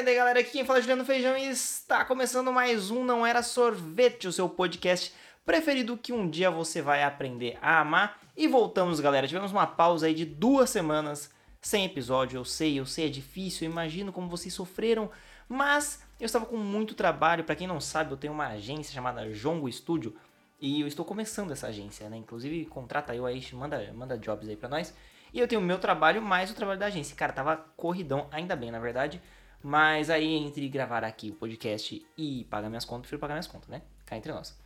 É, daí galera, aqui quem fala é Juliano Feijão e está começando mais um Não Era Sorvete, o seu podcast preferido que um dia você vai aprender a amar. E voltamos, galera. Tivemos uma pausa aí de duas semanas sem episódio. Eu sei, eu sei, é difícil, eu imagino como vocês sofreram, mas eu estava com muito trabalho. Para quem não sabe, eu tenho uma agência chamada Jongo Studio e eu estou começando essa agência, né? Inclusive, contrata eu aí, manda, manda jobs aí pra nós. E eu tenho o meu trabalho mais o trabalho da agência. Cara, tava corridão, ainda bem, na verdade. Mas aí, entre gravar aqui o podcast e pagar minhas contas, prefiro pagar minhas contas, né? Cá entre nós.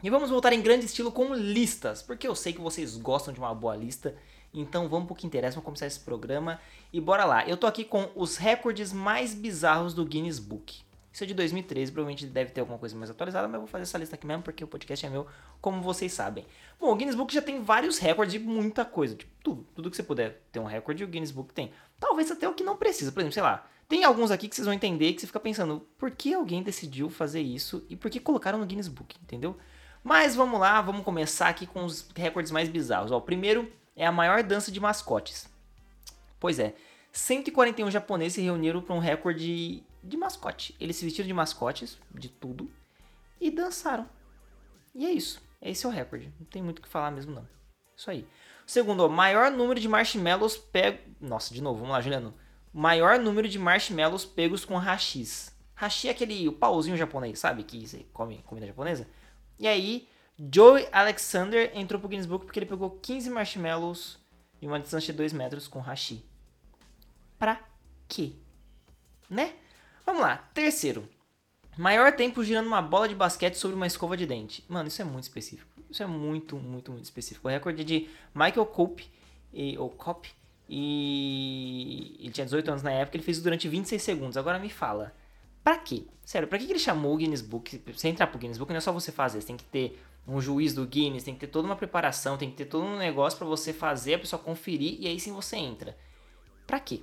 E vamos voltar em grande estilo com listas, porque eu sei que vocês gostam de uma boa lista. Então vamos pro que interessa, vamos começar esse programa e bora lá. Eu tô aqui com os recordes mais bizarros do Guinness Book. Isso é de 2013, provavelmente deve ter alguma coisa mais atualizada, mas eu vou fazer essa lista aqui mesmo porque o podcast é meu, como vocês sabem. Bom, o Guinness Book já tem vários recordes de muita coisa, tipo tudo. Tudo que você puder ter um recorde, o Guinness Book tem. Talvez até o que não precisa, por exemplo, sei lá. Tem alguns aqui que vocês vão entender que você fica pensando, por que alguém decidiu fazer isso e por que colocaram no Guinness Book, entendeu? Mas vamos lá, vamos começar aqui com os recordes mais bizarros. Ó, o primeiro é a maior dança de mascotes. Pois é, 141 japoneses se reuniram para um recorde de mascote. Eles se vestiram de mascotes, de tudo, e dançaram. E é isso. Esse é o recorde. Não tem muito o que falar mesmo, não. Isso aí. Segundo, maior número de marshmallows pegos. Nossa, de novo, vamos lá, Juliano. Maior número de marshmallows pegos com hashis. Hashi é aquele o pauzinho japonês, sabe? Que você come comida japonesa. E aí, Joey Alexander entrou pro Guinness Book porque ele pegou 15 marshmallows de uma distância de 2 metros com hashi. Pra quê? Né? Vamos lá. Terceiro. Maior tempo girando uma bola de basquete sobre uma escova de dente. Mano, isso é muito específico. Isso é muito, muito, muito específico. O recorde de Michael Cope, e, e ele tinha 18 anos na época, ele fez durante 26 segundos. Agora me fala, pra quê? Sério, pra que ele chamou o Guinness Book? Você entrar pro Guinness Book não é só você fazer, você tem que ter um juiz do Guinness, tem que ter toda uma preparação, tem que ter todo um negócio para você fazer, a pessoa conferir e aí sim você entra. Pra quê?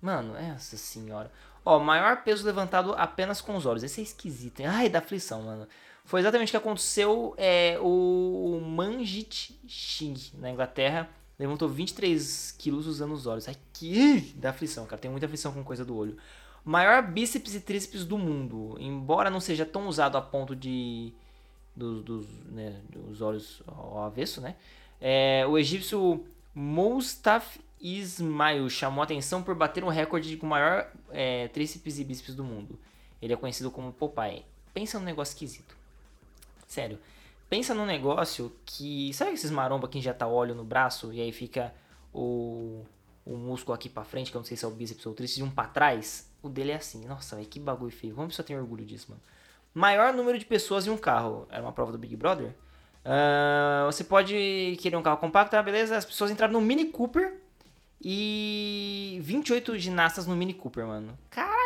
Mano, essa senhora. Ó, maior peso levantado apenas com os olhos. Esse é esquisito, hein? Ai, dá aflição, mano. Foi exatamente o que aconteceu. É, o Manjit Singh, na Inglaterra, levantou 23 quilos usando os olhos. Ai, que dá aflição, cara. Tem muita aflição com coisa do olho. Maior bíceps e tríceps do mundo. Embora não seja tão usado a ponto de. dos, dos, né, dos olhos ao avesso, né? É, o egípcio Mustaf Ismail chamou atenção por bater um recorde com o maior é, tríceps e bíceps do mundo. Ele é conhecido como Popeye. Pensa num negócio esquisito. Sério. Pensa num negócio que. Sabe esses maromba que injeta óleo no braço e aí fica o, o músculo aqui pra frente, que eu não sei se é o bíceps ou o tríceps, e um pra trás? O dele é assim. Nossa, velho, que bagulho feio. Vamos só ter orgulho disso, mano. Maior número de pessoas em um carro. Era uma prova do Big Brother? Uh, você pode querer um carro compacto, tá? Beleza? As pessoas entraram no Mini Cooper e 28 ginastas no Mini Cooper, mano.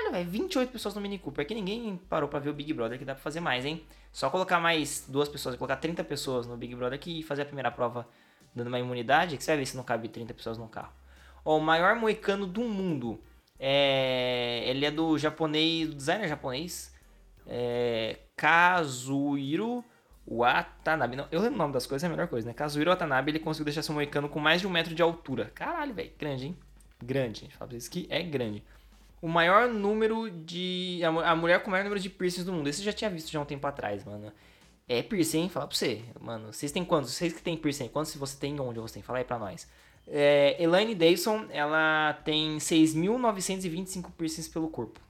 Caralho, velho, 28 pessoas no Mini Cooper. Aqui ninguém parou pra ver o Big Brother que dá pra fazer mais, hein? Só colocar mais duas pessoas, colocar 30 pessoas no Big Brother aqui e fazer a primeira prova dando uma imunidade, que você vai ver se não cabe 30 pessoas no carro. Ó, o maior moicano do mundo. É... Ele é do japonês, do designer japonês. É... Kazuhiro Watanabe. Não, eu lembro o nome das coisas, é a melhor coisa, né? Kazuhiro Watanabe, ele conseguiu deixar seu moicano com mais de um metro de altura. Caralho, velho. Grande, hein? Grande, gente. Fala pra vocês que é grande. O maior número de. A mulher com o maior número de piercings do mundo. Esse eu já tinha visto já um tempo atrás, mano. É piercing, fala pra você. Mano, vocês têm quantos? Vocês que tem piercing, quantos você tem onde você tem? Fala aí pra nós. É, Elaine Dayson, ela tem 6.925 piercings pelo corpo.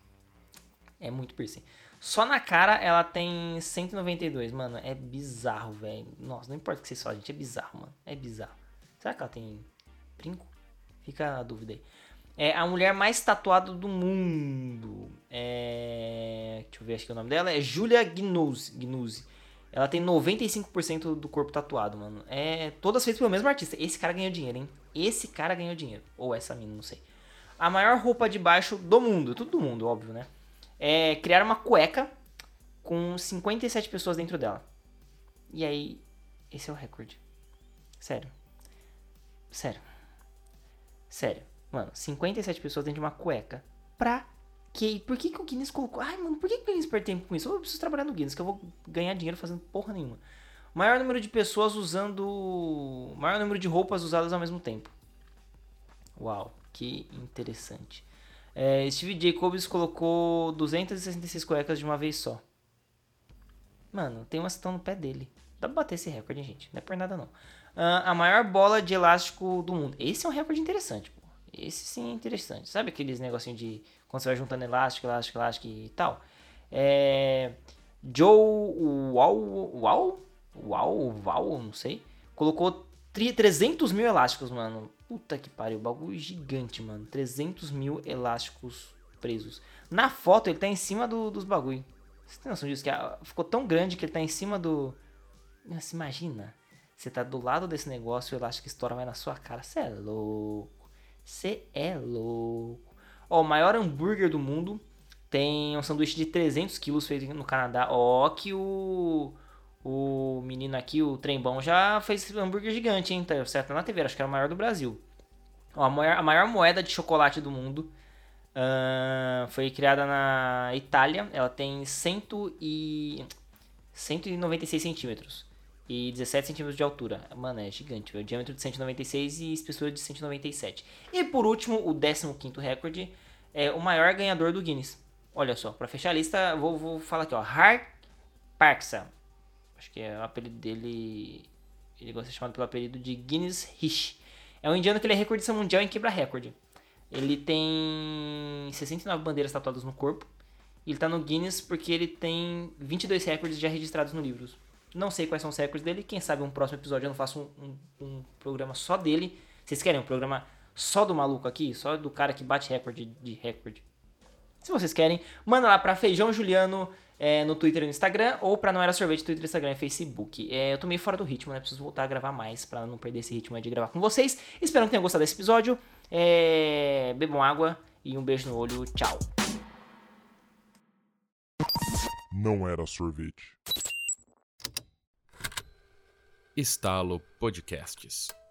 É muito piercing. Só na cara ela tem 192, mano. É bizarro, velho. Nossa, não importa o que vocês falam, gente. É bizarro, mano. É bizarro. Será que ela tem brinco? Fica a dúvida aí. É a mulher mais tatuada do mundo. É... Deixa eu ver aqui o nome dela. É Julia. Gnuzzi. Ela tem 95% do corpo tatuado, mano. É todas feitas pelo mesmo artista. Esse cara ganhou dinheiro, hein? Esse cara ganhou dinheiro. Ou essa mina, não sei. A maior roupa de baixo do mundo. Tudo do mundo, óbvio, né? é criar uma cueca com 57 pessoas dentro dela. E aí, esse é o recorde. Sério. Sério. Sério. Mano, 57 pessoas dentro de uma cueca. Pra quê? Por que, que o Guinness colocou? Ai, mano, por que, que o Guinness perde tempo com isso? Eu preciso trabalhar no Guinness, que eu vou ganhar dinheiro fazendo porra nenhuma. Maior número de pessoas usando. Maior número de roupas usadas ao mesmo tempo. Uau, que interessante. É, Steve Jacobs colocou 266 cuecas de uma vez só. Mano, tem uma estão no pé dele. Dá pra bater esse recorde, gente. Não é por nada, não. Uh, a maior bola de elástico do mundo. Esse é um recorde interessante. Esse sim é interessante. Sabe aqueles negocinho de quando você vai juntando elástico, elástico, elástico e tal? É. Joe Uau, Uau, Uau, Uau, não sei. Colocou 300 mil elásticos, mano. Puta que pariu, bagulho gigante, mano. 300 mil elásticos presos. Na foto ele tá em cima do, dos bagulho. Você tem noção disso? Que ficou tão grande que ele tá em cima do. Nossa, imagina. Você tá do lado desse negócio e o elástico estoura vai na sua cara. Você é louco. Você é louco. Ó, o maior hambúrguer do mundo tem um sanduíche de 300 quilos feito no Canadá. Ó, que o o menino aqui, o Trembão, já fez hambúrguer gigante, hein? Tá certo na TV, acho que era o maior do Brasil. Ó, a, maior, a maior moeda de chocolate do mundo uh, foi criada na Itália. Ela tem cento e... 196 centímetros e 17 centímetros de altura. Mano, é gigante, o diâmetro de 196 e espessura de 197. E por último, o 15º recorde é o maior ganhador do Guinness. Olha só, para fechar a lista, vou, vou falar aqui, ó, Har Parksa. Acho que é o apelido dele. Ele gosta de ser chamado pelo apelido de Guinness Rish. É um indiano que ele é recordista mundial em quebra recorde. Ele tem 69 bandeiras tatuadas no corpo. E ele tá no Guinness porque ele tem 22 recordes já registrados no livro. Não sei quais são os recordes dele. Quem sabe um próximo episódio eu não faço um, um, um programa só dele. Vocês querem um programa só do maluco aqui? Só do cara que bate recorde de recorde? Se vocês querem, manda lá pra Feijão Juliano é, no Twitter e no Instagram, ou pra Não Era Sorvete, Twitter, Instagram e Facebook. É, eu tô meio fora do ritmo, né? Preciso voltar a gravar mais pra não perder esse ritmo de gravar com vocês. Espero que tenham gostado desse episódio. É, bebam água e um beijo no olho. Tchau. Não era sorvete. Estalo Podcasts.